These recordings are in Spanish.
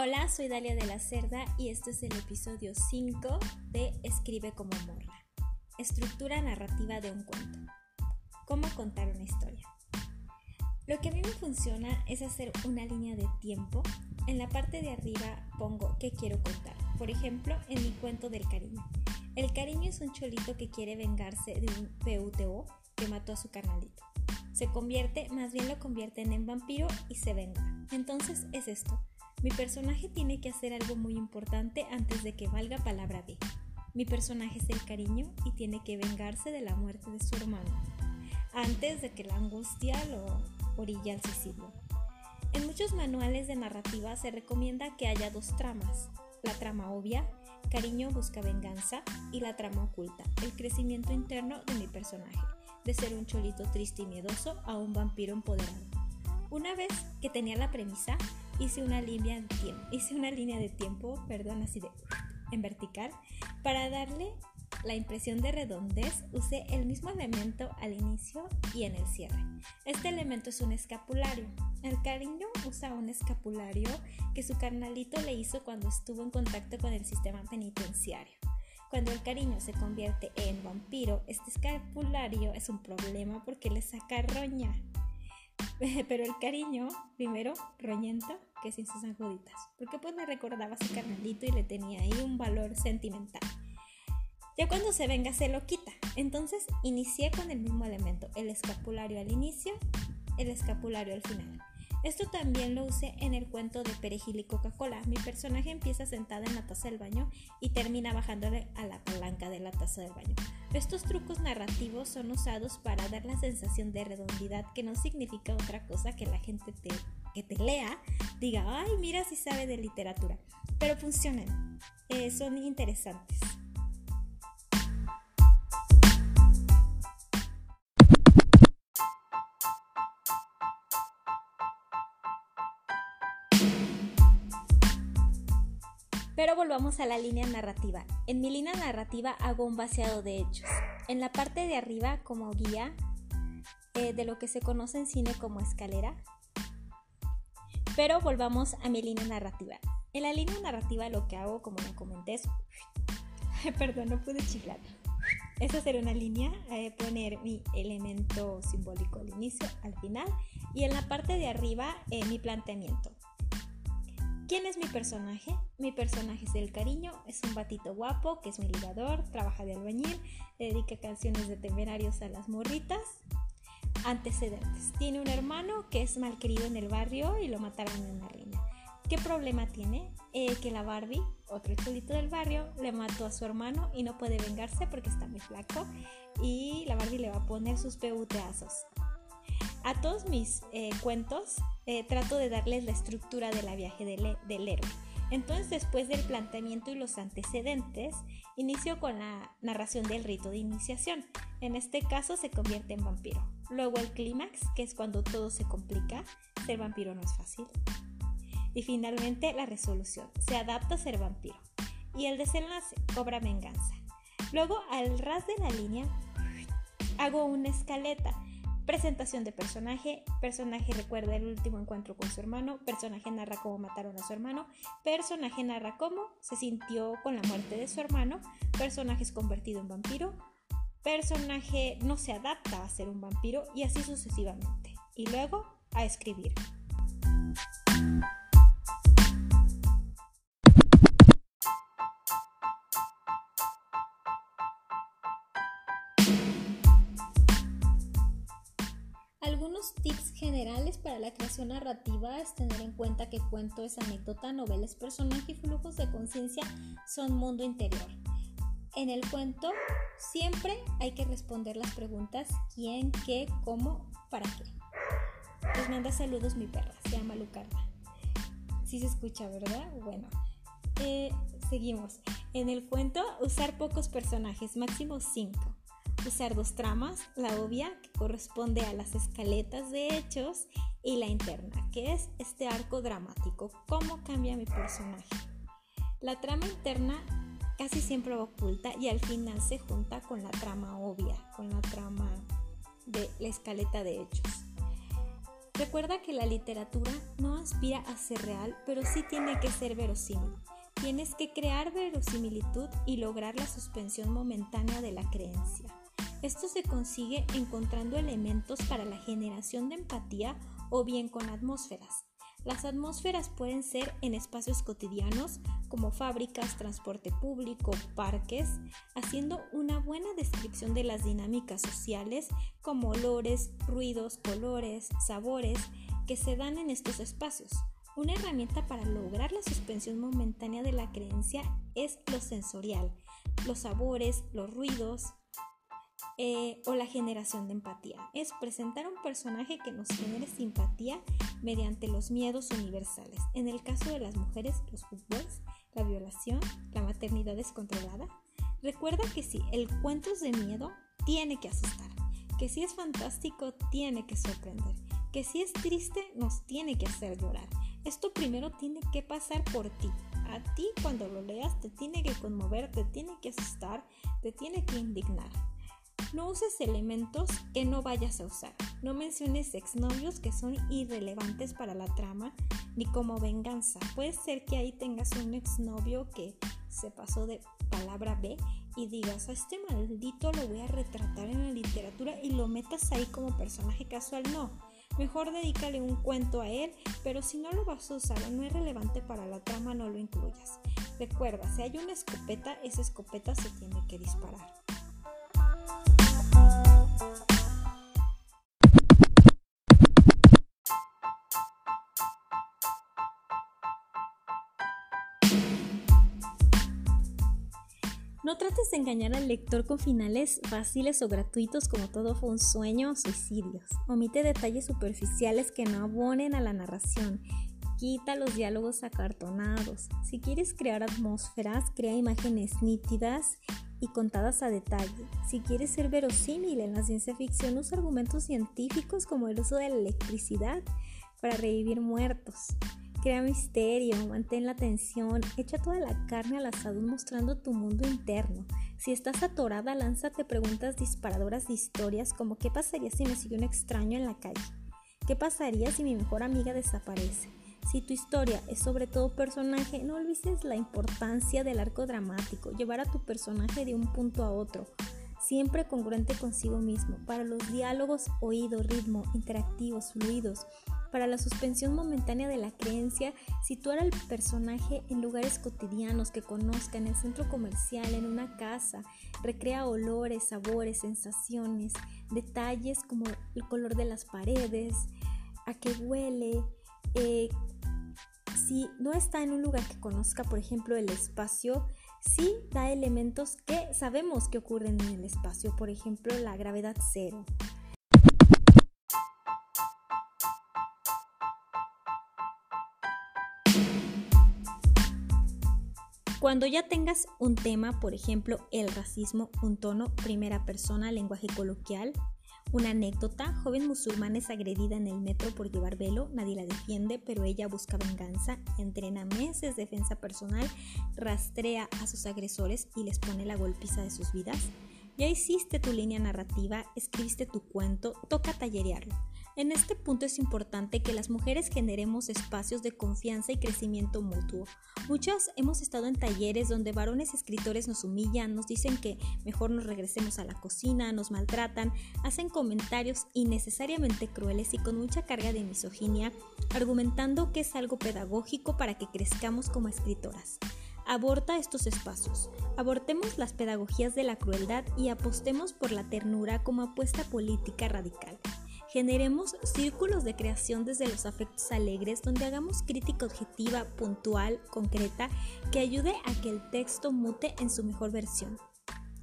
Hola, soy Dalia de la Cerda y este es el episodio 5 de Escribe como morra. Estructura narrativa de un cuento. ¿Cómo contar una historia? Lo que a mí me funciona es hacer una línea de tiempo. En la parte de arriba pongo qué quiero contar. Por ejemplo, en mi cuento del cariño. El cariño es un cholito que quiere vengarse de un PUTO que mató a su carnalito. Se convierte, más bien lo convierten en vampiro y se venga. Entonces es esto. Mi personaje tiene que hacer algo muy importante antes de que valga palabra B. Mi personaje es el cariño y tiene que vengarse de la muerte de su hermano, antes de que la angustia lo orilla al suicidio. En muchos manuales de narrativa se recomienda que haya dos tramas, la trama obvia, cariño busca venganza, y la trama oculta, el crecimiento interno de mi personaje, de ser un cholito triste y miedoso a un vampiro empoderado. Una vez que tenía la premisa, hice una línea de tiempo, hice una línea de tiempo, perdón, así de en vertical, para darle la impresión de redondez, usé el mismo elemento al inicio y en el cierre. Este elemento es un escapulario. El cariño usa un escapulario que su carnalito le hizo cuando estuvo en contacto con el sistema penitenciario. Cuando el cariño se convierte en vampiro, este escapulario es un problema porque le saca roña. Pero el cariño, primero, roñento, que sin sus anjuditas, porque pues le recordaba a su carnalito y le tenía ahí un valor sentimental. Ya cuando se venga se lo quita. Entonces inicié con el mismo elemento, el escapulario al inicio, el escapulario al final. Esto también lo usé en el cuento de Perejil y Coca-Cola. Mi personaje empieza sentada en la taza del baño y termina bajándole a la palanca de la taza del baño. Estos trucos narrativos son usados para dar la sensación de redondidad que no significa otra cosa que la gente te, que te lea diga, ay, mira si sabe de literatura. Pero funcionan, eh, son interesantes. Pero volvamos a la línea narrativa. En mi línea narrativa hago un vaciado de hechos. En la parte de arriba como guía eh, de lo que se conoce en cine como escalera. Pero volvamos a mi línea narrativa. En la línea narrativa lo que hago, como me comenté, es... Perdón, no pude chiflar. Es hacer una línea, eh, poner mi elemento simbólico al inicio, al final y en la parte de arriba eh, mi planteamiento. ¿Quién es mi personaje? Mi personaje es el cariño, es un batito guapo que es mi ligador, trabaja de albañil, dedica canciones de temerarios a las morritas. Antecedentes. Tiene un hermano que es mal querido en el barrio y lo mataron en una riña. ¿Qué problema tiene? Eh, que la Barbie, otro chulito del barrio, le mató a su hermano y no puede vengarse porque está muy flaco y la Barbie le va a poner sus peuteazos. A todos mis eh, cuentos eh, trato de darles la estructura de la viaje del, del héroe. Entonces, después del planteamiento y los antecedentes, inicio con la narración del rito de iniciación. En este caso se convierte en vampiro. Luego el clímax, que es cuando todo se complica. Ser vampiro no es fácil. Y finalmente la resolución. Se adapta a ser vampiro. Y el desenlace cobra venganza. Luego, al ras de la línea, hago una escaleta Presentación de personaje. Personaje recuerda el último encuentro con su hermano. Personaje narra cómo mataron a su hermano. Personaje narra cómo se sintió con la muerte de su hermano. Personaje es convertido en vampiro. Personaje no se adapta a ser un vampiro y así sucesivamente. Y luego a escribir. La creación narrativa es tener en cuenta que cuento es anécdota, novela es personaje y flujos de conciencia son mundo interior. En el cuento siempre hay que responder las preguntas quién, qué, cómo, para qué. Les manda saludos mi perra, se llama Lucarna. Si se escucha, ¿verdad? Bueno, eh, seguimos. En el cuento, usar pocos personajes, máximo 5 usar dos tramas, la obvia, que corresponde a las escaletas de hechos, y la interna, que es este arco dramático, cómo cambia mi personaje. La trama interna casi siempre va oculta y al final se junta con la trama obvia, con la trama de la escaleta de hechos. Recuerda que la literatura no aspira a ser real, pero sí tiene que ser verosímil. Tienes que crear verosimilitud y lograr la suspensión momentánea de la creencia. Esto se consigue encontrando elementos para la generación de empatía o bien con atmósferas. Las atmósferas pueden ser en espacios cotidianos como fábricas, transporte público, parques, haciendo una buena descripción de las dinámicas sociales como olores, ruidos, colores, sabores que se dan en estos espacios. Una herramienta para lograr la suspensión momentánea de la creencia es lo sensorial, los sabores, los ruidos, eh, o la generación de empatía. Es presentar un personaje que nos genere simpatía mediante los miedos universales. En el caso de las mujeres, los fútbols, la violación, la maternidad descontrolada. Recuerda que si el cuento es de miedo, tiene que asustar. Que si es fantástico, tiene que sorprender. Que si es triste, nos tiene que hacer llorar. Esto primero tiene que pasar por ti. A ti cuando lo leas te tiene que conmover, te tiene que asustar, te tiene que indignar. No uses elementos que no vayas a usar. No menciones exnovios que son irrelevantes para la trama ni como venganza. Puede ser que ahí tengas un exnovio que se pasó de palabra B y digas, a este maldito lo voy a retratar en la literatura y lo metas ahí como personaje casual. No, mejor dedícale un cuento a él, pero si no lo vas a usar o no es relevante para la trama, no lo incluyas. Recuerda, si hay una escopeta, esa escopeta se tiene que disparar. No trates de engañar al lector con finales fáciles o gratuitos como todo fue un sueño o suicidios. Omite detalles superficiales que no abonen a la narración. Quita los diálogos acartonados. Si quieres crear atmósferas, crea imágenes nítidas y contadas a detalle. Si quieres ser verosímil en la ciencia ficción, usa argumentos científicos como el uso de la electricidad para revivir muertos. Crea misterio, mantén la atención, echa toda la carne al asadón mostrando tu mundo interno. Si estás atorada, lánzate preguntas disparadoras de historias como ¿qué pasaría si me sigue un extraño en la calle? ¿Qué pasaría si mi mejor amiga desaparece? Si tu historia es sobre todo personaje, no olvides la importancia del arco dramático, llevar a tu personaje de un punto a otro, siempre congruente consigo mismo. Para los diálogos, oído, ritmo, interactivos, fluidos, para la suspensión momentánea de la creencia, situar al personaje en lugares cotidianos que conozca, en el centro comercial, en una casa, recrea olores, sabores, sensaciones, detalles como el color de las paredes, a qué huele. Eh, si no está en un lugar que conozca, por ejemplo, el espacio, sí da elementos que sabemos que ocurren en el espacio, por ejemplo, la gravedad cero, Cuando ya tengas un tema, por ejemplo, el racismo, un tono, primera persona, lenguaje coloquial, una anécdota, joven musulmana es agredida en el metro por llevar velo, nadie la defiende, pero ella busca venganza, entrena meses defensa personal, rastrea a sus agresores y les pone la golpiza de sus vidas. Ya hiciste tu línea narrativa, escribiste tu cuento, toca tallerearlo. En este punto es importante que las mujeres generemos espacios de confianza y crecimiento mutuo. Muchas hemos estado en talleres donde varones escritores nos humillan, nos dicen que mejor nos regresemos a la cocina, nos maltratan, hacen comentarios innecesariamente crueles y con mucha carga de misoginia, argumentando que es algo pedagógico para que crezcamos como escritoras. Aborta estos espacios. Abortemos las pedagogías de la crueldad y apostemos por la ternura como apuesta política radical. Generemos círculos de creación desde los afectos alegres donde hagamos crítica objetiva, puntual, concreta, que ayude a que el texto mute en su mejor versión.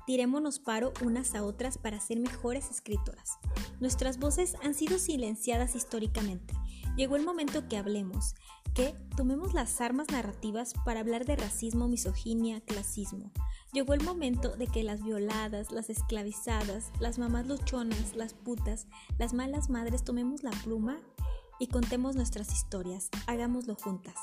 Tirémonos paro unas a otras para ser mejores escritoras. Nuestras voces han sido silenciadas históricamente. Llegó el momento que hablemos, que tomemos las armas narrativas para hablar de racismo, misoginia, clasismo. Llegó el momento de que las violadas, las esclavizadas, las mamás luchonas, las putas, las malas madres tomemos la pluma y contemos nuestras historias. Hagámoslo juntas.